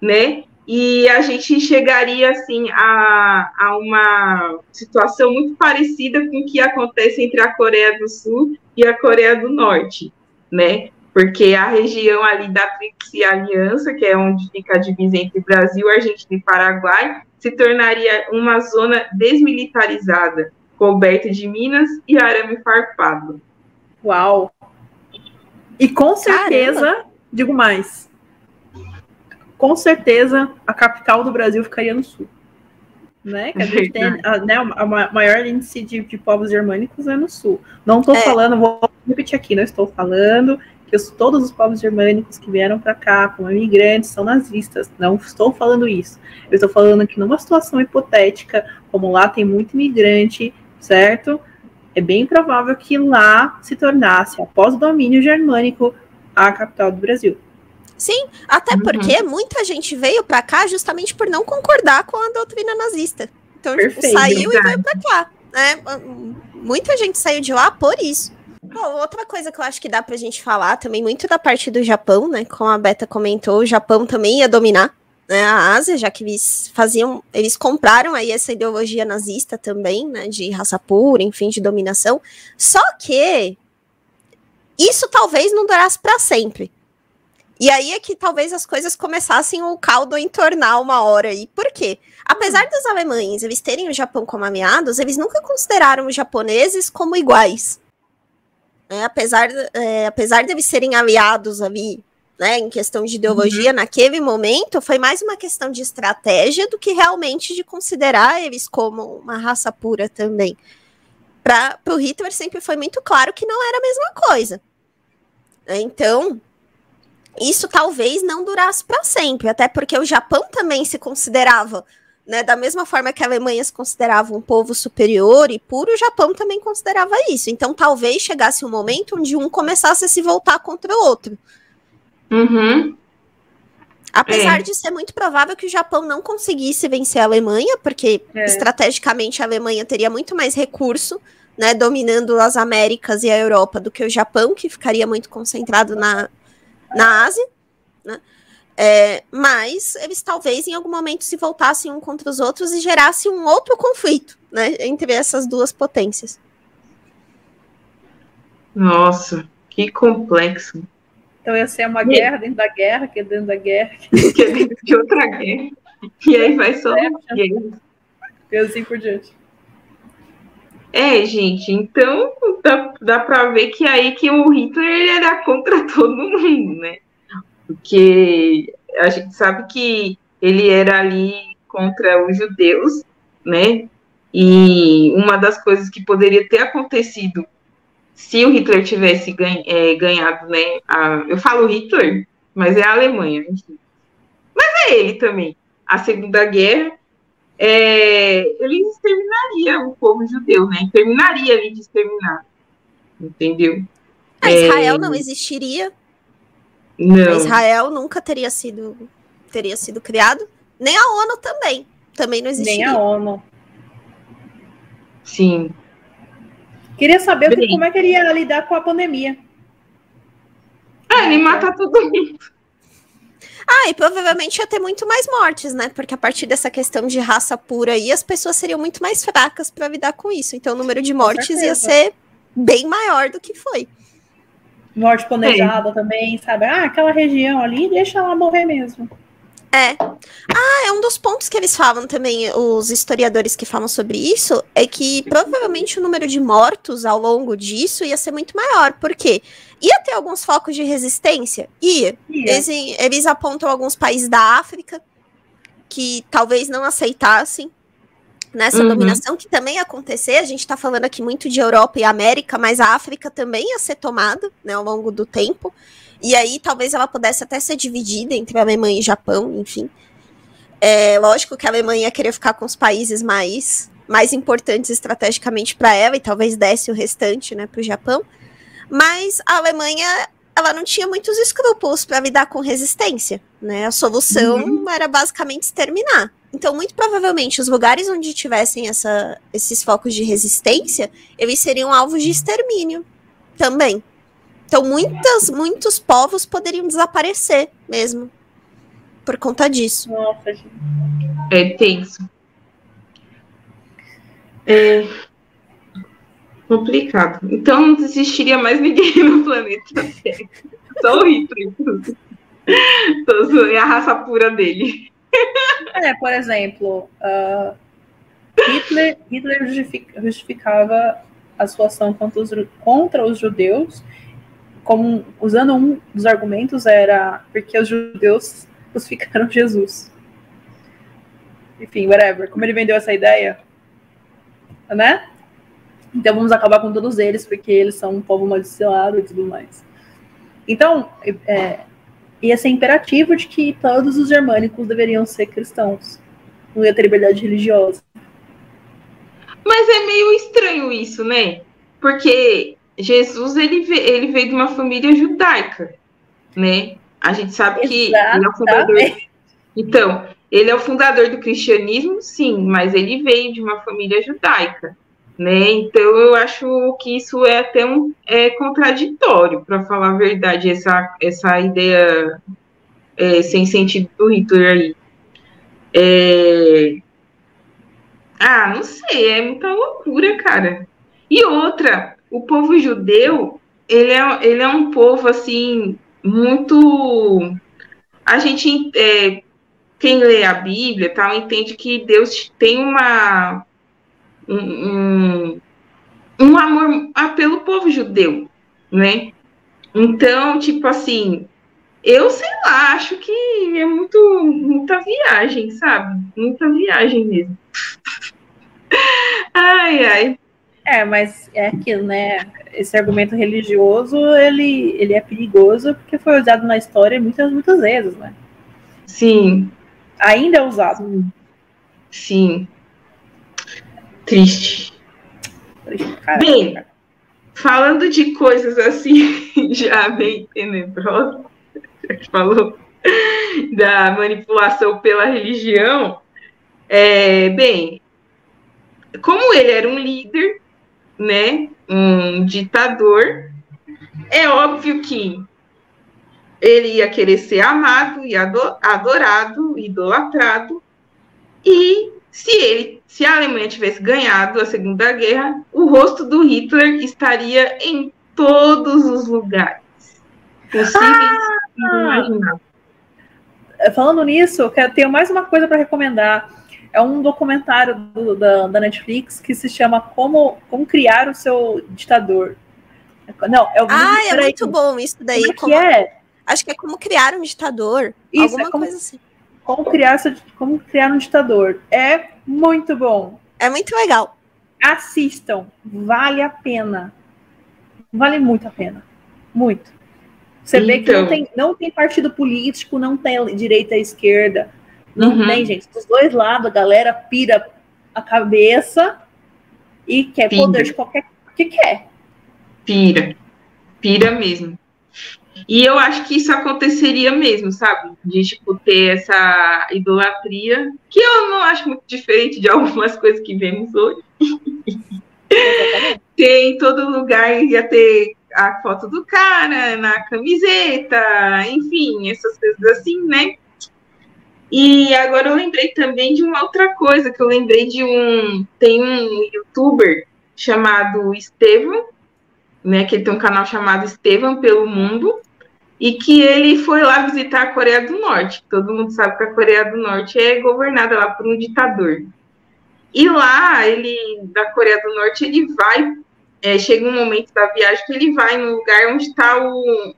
né? E a gente chegaria assim a, a uma situação muito parecida com o que acontece entre a Coreia do Sul e a Coreia do Norte, né? Porque a região ali da Tríplice Aliança, que é onde fica a divisa entre Brasil, Argentina e Paraguai, se tornaria uma zona desmilitarizada, coberta de minas e arame farpado. Uau. E com certeza, digo mais, com certeza a capital do Brasil ficaria no sul. Né? Que a gente tem a, né, a ma- maior índice de, de povos germânicos é no sul. Não estou É. falando, vou repetir aqui, não estou falando que os- todos os povos germânicos que vieram para cá como imigrantes são nazistas. Não estou falando isso. Eu estou falando que numa situação hipotética, como lá tem muito imigrante, certo? É bem provável que lá se tornasse, após o domínio germânico, a capital do Brasil. Sim, até uhum. porque muita gente veio para cá justamente por não concordar com a doutrina nazista. Então, tipo, saiu verdade. e veio para cá. Né? Muita gente saiu de lá por isso. Bom, outra coisa que eu acho que dá pra gente falar também, muito da parte do Japão, né? Como a Beta comentou, o Japão também ia dominar né, a Ásia, já que eles faziam, eles compraram aí essa ideologia nazista também, né? De raça pura, enfim, de dominação. Só que isso talvez não durasse para sempre. E aí é que talvez as coisas começassem o caldo a entornar uma hora aí. Por quê? Apesar dos alemães eles terem o Japão como ameaçados, eles nunca consideraram os japoneses como iguais. É, apesar, é, apesar de eles serem aliados ali, né, em questão de ideologia, uhum. naquele momento, foi mais uma questão de estratégia do que realmente de considerar eles como uma raça pura também. Para o Hitler sempre foi muito claro que não era a mesma coisa. Então, isso talvez não durasse para sempre, até porque o Japão também se considerava, né, da mesma forma que a Alemanha se considerava um povo superior e puro, o Japão também considerava isso. Então talvez chegasse um momento onde um começasse a se voltar contra o outro. Uhum. Apesar é. de ser muito provável que o Japão não conseguisse vencer a Alemanha, porque é. estrategicamente a Alemanha teria muito mais recurso, né, dominando as Américas e a Europa do que o Japão, que ficaria muito concentrado na, na Ásia, né? É, mas eles talvez em algum momento se voltassem um contra os outros e gerasse um outro conflito né, entre essas duas potências. Nossa, que complexo. Então ia ser uma e... guerra dentro da guerra, que é dentro da guerra. que [laughs] é dentro de outra guerra. E aí vai só é, E assim por diante. É, gente, então dá, dá para ver que aí que o Hitler ele era contra [laughs] todo mundo, né? Porque a gente sabe que ele era ali contra os judeus, né? E uma das coisas que poderia ter acontecido se o Hitler tivesse é, ganhado, né? A, eu falo Hitler, mas é a Alemanha. Mas é ele também. A Segunda Guerra, é, ele exterminaria o povo judeu, né? Terminaria ali de exterminar. Entendeu? A Israel é, não existiria. Não. Israel nunca teria sido teria sido criado, nem a ONU também, também não existiria. Nem a ONU. Sim. Queria saber Bem. como é que ele ia lidar com a pandemia. Ah, ele mata todo mundo. Ah, e provavelmente ia ter muito mais mortes, né? Porque a partir dessa questão de raça pura aí, as pessoas seriam muito mais fracas para lidar com isso. Então o número de mortes ia ser bem maior do que foi. Morte planejada é. também, sabe? Ah, aquela região ali, deixa ela morrer mesmo. É. Ah, é um dos pontos que eles falam também, os historiadores que falam sobre isso, é que provavelmente o número de mortos ao longo disso ia ser muito maior. Por quê? Ia ter alguns focos de resistência? Ia. Eles, eles apontam alguns países da África que talvez não aceitassem nessa uhum. dominação, que também ia acontecer. A gente está falando aqui muito de Europa e América, mas a África também ia ser tomada né, ao longo do tempo. E aí talvez ela pudesse até ser dividida entre Alemanha e Japão, enfim. É lógico que a Alemanha queria ficar com os países mais, mais importantes estrategicamente para ela e talvez desse o restante né, para o Japão. Mas a Alemanha ela não tinha muitos escrúpulos para lidar com resistência. Né? A solução uhum. era basicamente exterminar. Então, muito provavelmente, os lugares onde tivessem essa, esses focos de resistência, eles seriam alvos de extermínio também. Então, muitas, muitos povos poderiam desaparecer mesmo por conta disso. Nossa, gente. É tenso. É complicado. Então não existiria mais ninguém [laughs] no planeta. Só o Hitler. É a raça pura dele. É, por exemplo, uh, Hitler, Hitler justificava a sua ação contra os, contra os judeus como usando um dos argumentos era porque os judeus crucificaram Jesus. Enfim, whatever. Como ele vendeu essa ideia, né? Então vamos acabar com todos eles porque eles são um povo maldicionado e tudo mais. Então, é, ia ser imperativo de que todos os germânicos deveriam ser cristãos. Não ia ter liberdade religiosa. Mas é meio estranho isso, né? Porque Jesus ele, veio, ele veio de uma família judaica, né? A gente sabe que ele é o fundador. Então, ele é o fundador do cristianismo, sim, mas ele veio de uma família judaica, né? Então eu acho que isso é até um é contraditório, para falar a verdade, essa, essa ideia é, sem sentido do Hitler aí. É... Ah, não sei, é muita loucura, cara. E outra, o povo judeu, ele é, ele é um povo assim muito. A gente, é, quem lê a Bíblia, tal, entende que Deus tem uma um, um, amor pelo povo judeu, né? Então, tipo assim, eu sei lá, acho que é muito muita viagem, sabe? Muita viagem mesmo. [laughs] ai, ai. É, mas é aquilo, né? Esse argumento religioso, ele, ele é perigoso porque foi usado na história muitas, muitas vezes, né? Sim. Ainda é usado. Sim. Triste. bem, falando de coisas assim, [laughs] já bem tenebrosas, já que falou da manipulação pela religião, é, bem, como ele era um líder, né, um ditador, é óbvio que ele ia querer ser amado e adorado, idolatrado, e se ele, se a Alemanha tivesse ganhado a Segunda Guerra, o rosto do Hitler estaria em todos os lugares possíveis ah! imagináveis. Falando nisso, eu tenho mais uma coisa para recomendar é um documentário do, da, da, Netflix que se chama Como, Como Criar o Seu Ditador. Não, é o Ah, é muito bom isso daí. Como, como é? Acho que é como criar um ditador. Isso, alguma é como, coisa assim. Como criar, como criar um ditador. É muito bom. É muito legal. Assistam. Vale a pena. Vale muito a pena. Muito. Você então... vê que não então. tem, não tem partido político, não tem direita e esquerda não uhum. tem, gente. Dos dois lados, a galera pira a cabeça e quer pira. poder de qualquer que quer. Pira. Pira mesmo. E eu acho que isso aconteceria mesmo, sabe? De, tipo, ter essa idolatria, que eu não acho muito diferente de [laughs] algumas coisas que vemos hoje. ter em todo lugar, ia ter a foto do cara na camiseta, enfim, essas coisas assim, né? E agora eu lembrei também de uma outra coisa, que eu lembrei de um. Tem um youtuber chamado Estevam, né? Que ele tem um canal chamado Estevam pelo Mundo, e que ele foi lá visitar a Coreia do Norte. Todo mundo sabe que a Coreia do Norte é governada lá por um ditador. E lá, ele, da Coreia do Norte, ele vai. É, chega um momento da viagem que ele vai no lugar onde está um,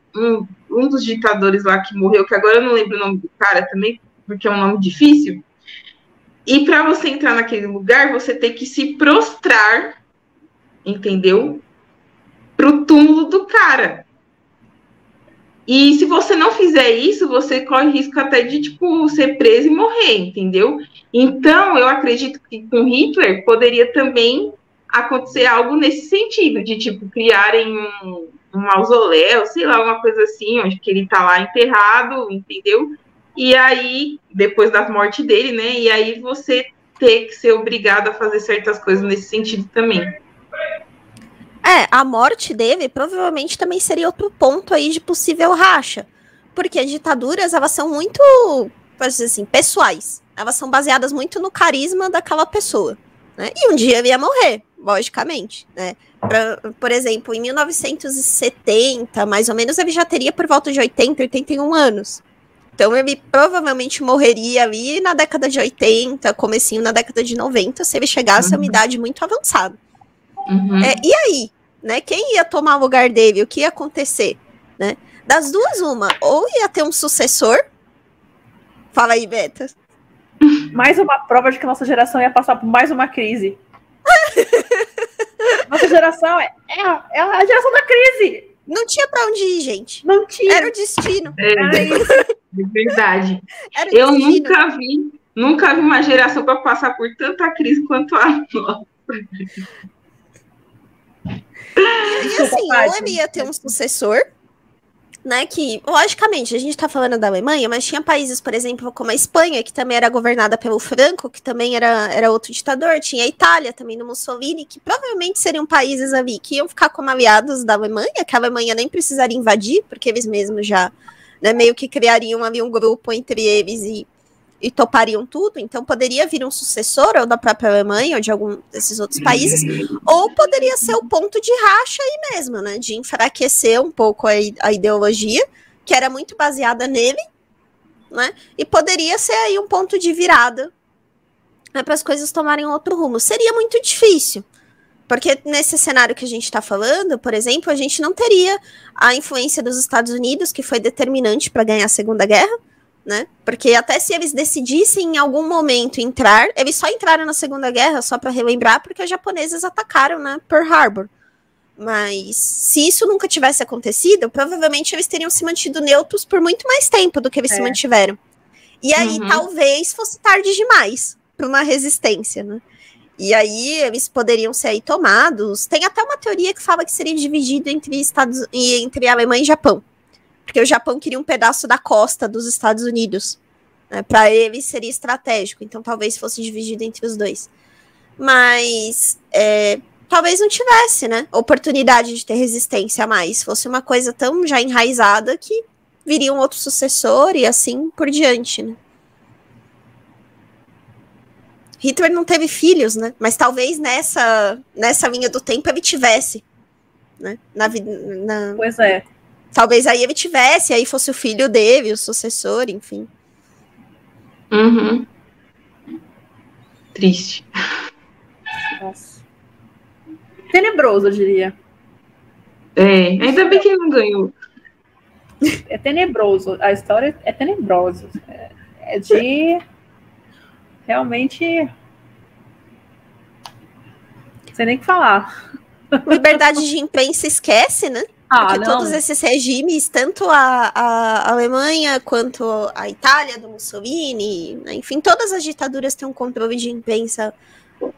um dos ditadores lá que morreu, que agora eu não lembro o nome do cara também, porque é um nome difícil. E para você entrar naquele lugar, você tem que se prostrar, entendeu? Para o túmulo do cara. E se você não fizer isso, você corre risco até de tipo ser preso e morrer, entendeu? Então, eu acredito que com Hitler poderia também acontecer algo nesse sentido, de tipo criarem um, um mausoléu, sei lá, uma coisa assim, onde que ele está lá enterrado, entendeu? E aí, depois da morte dele, né? E aí você ter que ser obrigado a fazer certas coisas nesse sentido também. É, a morte dele provavelmente também seria outro ponto aí de possível racha. Porque as ditaduras, elas são muito, pode dizer assim, pessoais. Elas são baseadas muito no carisma daquela pessoa. Né? E um dia ele ia morrer, logicamente. Né? Pra, por exemplo, em 1970, mais ou menos, ele já teria por volta de 80, 81 anos. Então ele provavelmente morreria ali na década de 80, comecinho na década de 90, se ele chegasse uhum. a uma uhum. idade muito avançada. Uhum. É, e aí, né? Quem ia tomar o lugar dele? O que ia acontecer? Né? Das duas, uma, ou ia ter um sucessor. Fala aí, Beta. Mais uma prova de que nossa geração ia passar por mais uma crise. [laughs] nossa geração é, é, é a geração da crise. Não tinha para onde ir, gente. Não tinha. Era o destino. É, Era isso. De [laughs] verdade. Eu destino. nunca vi, nunca vi uma geração para passar por tanta crise quanto a nossa. E [laughs] assim, ou ele ia ter um sucessor, né? Que, logicamente, a gente está falando da Alemanha, mas tinha países, por exemplo, como a Espanha, que também era governada pelo Franco, que também era, era outro ditador, tinha a Itália também do Mussolini, que provavelmente seriam países ali que iam ficar como aliados da Alemanha, que a Alemanha nem precisaria invadir, porque eles mesmos já né, meio que criariam ali um grupo entre eles e e topariam tudo, então poderia vir um sucessor, ou da própria Alemanha, ou de algum desses outros países, ou poderia ser o ponto de racha aí mesmo, né? De enfraquecer um pouco a, a ideologia, que era muito baseada nele, né? E poderia ser aí um ponto de virada né, para as coisas tomarem outro rumo. Seria muito difícil. Porque nesse cenário que a gente está falando, por exemplo, a gente não teria a influência dos Estados Unidos, que foi determinante para ganhar a Segunda Guerra, né? Porque até se eles decidissem em algum momento entrar, eles só entraram na Segunda Guerra, só para relembrar, porque os japoneses atacaram, né, Pearl Harbor. Mas se isso nunca tivesse acontecido, provavelmente eles teriam se mantido neutros por muito mais tempo do que eles é. se mantiveram. E aí uhum. talvez fosse tarde demais para uma resistência, né? E aí eles poderiam ser aí tomados. Tem até uma teoria que fala que seria dividido entre Estados entre Alemanha e Japão porque o Japão queria um pedaço da costa dos Estados Unidos. Né, para ele seria estratégico, então talvez fosse dividido entre os dois. Mas é, talvez não tivesse, né? Oportunidade de ter resistência a mais. Fosse uma coisa tão já enraizada que viria um outro sucessor e assim por diante, né? Hitler não teve filhos, né? Mas talvez nessa, nessa linha do tempo ele tivesse. Né? Na, na... Pois é. Talvez aí ele tivesse, aí fosse o filho dele, o sucessor, enfim. Uhum. Triste. Nossa. Tenebroso, eu diria. É, ainda bem que ele não ganhou. [laughs] É tenebroso. A história é tenebrosa. É, é de realmente. Não sei nem o que falar. Liberdade de imprensa esquece, né? Ah, Porque não. todos esses regimes, tanto a, a, Alemanha quanto a Itália do Mussolini, né, enfim, todas as ditaduras têm um controle de imprensa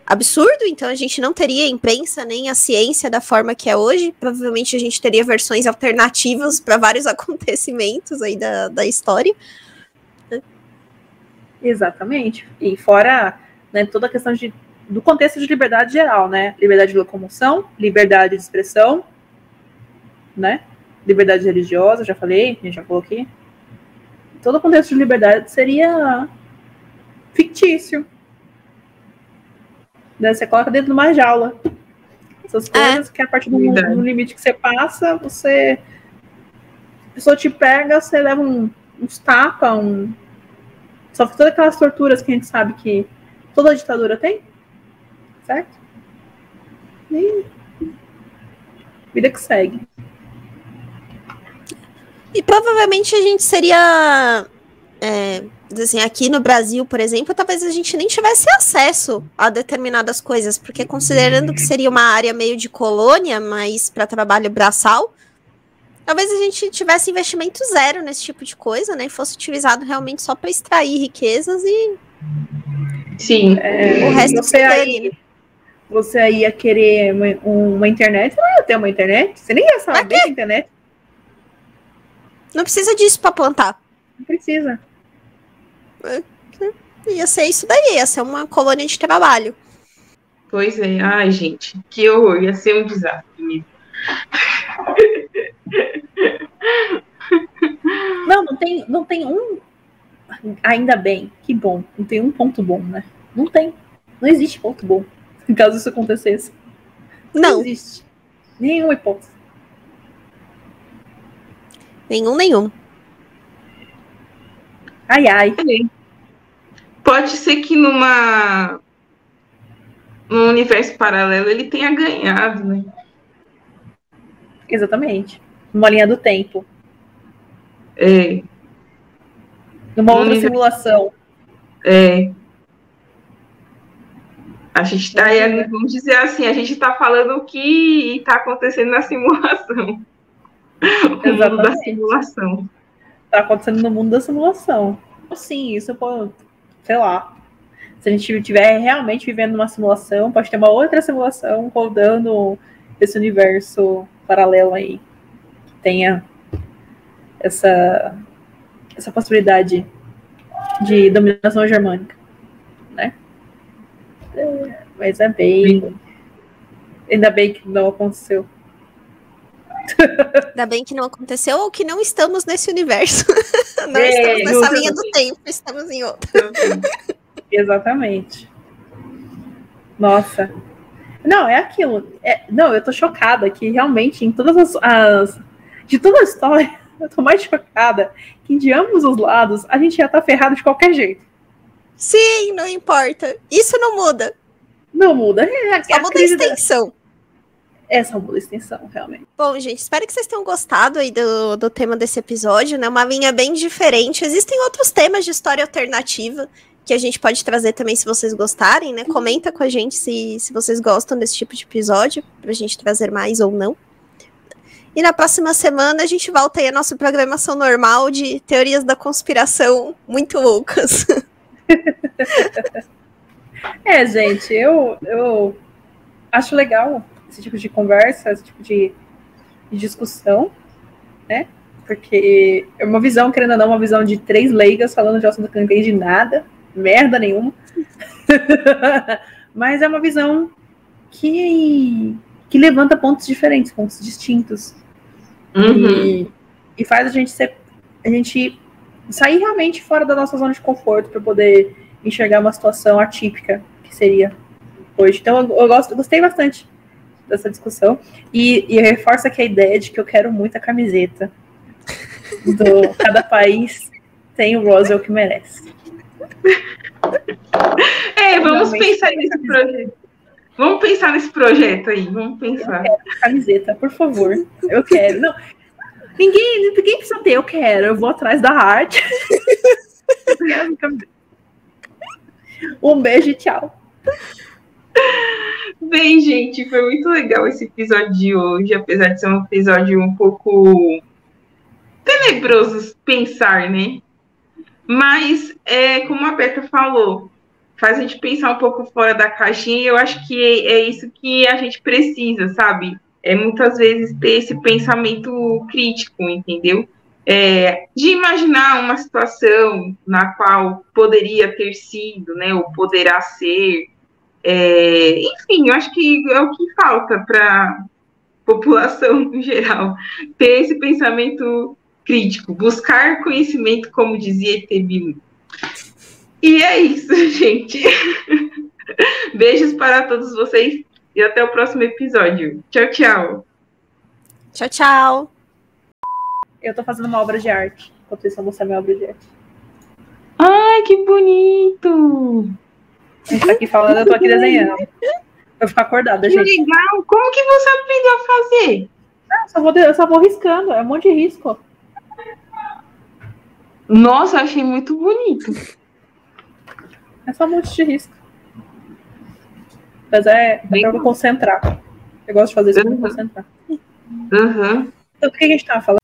absurdo, então a gente não teria imprensa nem a ciência da forma que é hoje. Provavelmente a gente teria versões alternativas para vários [laughs] acontecimentos aí da, da história. Exatamente. E fora né, toda a questão de, do contexto de liberdade geral, né? Liberdade de locomoção, liberdade de expressão, né? Liberdade religiosa, já falei, a gente já falou aqui. Todo o contexto de liberdade seria fictício. Né? Você coloca dentro de uma jaula. Essas é. coisas é. que a partir do, do, limite que você passa, você. A pessoa te pega, você leva um, uns tapas, um. Sofre todas aquelas torturas que a gente sabe que toda ditadura tem. Certo? E. Vida que segue. E provavelmente a gente seria. É, assim, aqui no Brasil, por exemplo, talvez a gente nem tivesse acesso a determinadas coisas, porque considerando que seria uma área meio de colônia, mas para trabalho braçal, talvez a gente tivesse investimento zero nesse tipo de coisa, né? E fosse utilizado realmente só para extrair riquezas e. Sim. É, o resto você aí, você aí ia querer uma, uma, internet, você não ia ter uma internet, você nem ia saber a internet. Não precisa disso para plantar. Não precisa. É, ia ser isso daí, ia ser uma colônia de trabalho. Pois é, ai gente, que horror, ia ser um desastre Não, não tem, não tem um. Ainda bem, que bom. Não tem um ponto bom, né? Não tem. Não existe ponto bom. [laughs] Caso isso acontecesse. Não. Não existe. Nenhuma hipótese. Nenhum, nenhum. Ai, ai. Pode ser que numa num universo paralelo ele tenha ganhado, né? Exatamente. Numa linha do tempo. É. Numa outra universo... simulação. É. A gente tá, vamos dizer assim, a gente tá falando o que tá acontecendo na simulação. O mundo da simulação. Tá acontecendo no mundo da simulação. Sim, isso pode, sei lá. Se a gente estiver realmente vivendo uma simulação, pode ter uma outra simulação rodando esse universo paralelo aí. Que tenha essa, essa possibilidade de dominação germânica. Né? É, mas é bem. Ainda bem que não aconteceu. [laughs] Ainda bem que não aconteceu ou que não estamos nesse universo. [laughs] não É, estamos nessa justamente. linha do tempo, estamos em outra. Exatamente. Nossa. Não, é aquilo. É- não, eu tô chocada que realmente em todas as, as- De toda a história, [laughs] eu tô mais chocada que de ambos os lados a gente já tá ferrado de qualquer jeito. Sim, não importa. Isso não muda. Não muda. É, Só a muda a crise da- extensão. É só muda a extensão, realmente. Bom, gente, espero que vocês tenham gostado aí do, do tema desse episódio, né? Uma linha bem diferente. Existem outros temas de história alternativa que a gente pode trazer também se vocês gostarem, né? Comenta com a gente se, se vocês gostam desse tipo de episódio, pra gente trazer mais ou não. E na próxima semana a gente volta aí à nossa programação normal de teorias da conspiração muito loucas. [laughs] É, gente, eu, eu acho legal esse tipo de conversa, esse tipo de, de discussão, né? Porque é uma visão, querendo ou não, uma visão de três leigas falando de assunto que não entende nada, merda nenhuma. [laughs] Mas é uma visão que, que levanta pontos diferentes, pontos distintos. Uhum. E, e faz a gente ser, a gente sair realmente fora da nossa zona de conforto para poder enxergar uma situação atípica que seria hoje. Então eu, eu gosto, eu gostei bastante dessa discussão e, e reforça aqui a ideia de que eu quero muito a camiseta do [laughs] cada país tem o Roswell que merece. É, vamos Finalmente pensar nesse camiseta. projeto. Vamos pensar nesse projeto aí, vamos pensar. Camiseta, por favor. Eu quero. Não, ninguém, ninguém precisa ter, eu quero. Eu vou atrás da arte. [laughs] Um beijo e tchau. Bem, gente, foi muito legal esse episódio de hoje, apesar de ser um episódio um pouco tenebroso pensar, né? Mas, é, como a Beta falou, faz a gente pensar um pouco fora da caixinha e eu acho que é, é isso que a gente precisa, sabe? É muitas vezes ter esse pensamento crítico, entendeu? É, de imaginar uma situação na qual poderia ter sido, né, ou poderá ser, é, enfim, eu acho que é o que falta para a população [laughs] em geral, ter esse pensamento crítico, buscar conhecimento, como dizia E.T. Bilu. E é isso, [laughs] gente. Beijos para todos vocês e até o próximo episódio. Tchau, tchau. Tchau, tchau. Eu tô fazendo uma obra de arte. Enquanto isso, eu vou mostrar minha obra de arte. Ai, que bonito! Tá aqui falando, eu tô aqui desenhando. Eu vou ficar acordada, Que gente. legal! Como que você aprendeu a fazer? Eu só vou, eu só vou riscando, é um monte de risco. Nossa, achei muito bonito. É só um monte de risco. Mas é, é pra eu concentrar. Eu gosto de fazer isso pra me Uhum. concentrar. Aham. Então, o que a gente tava falando?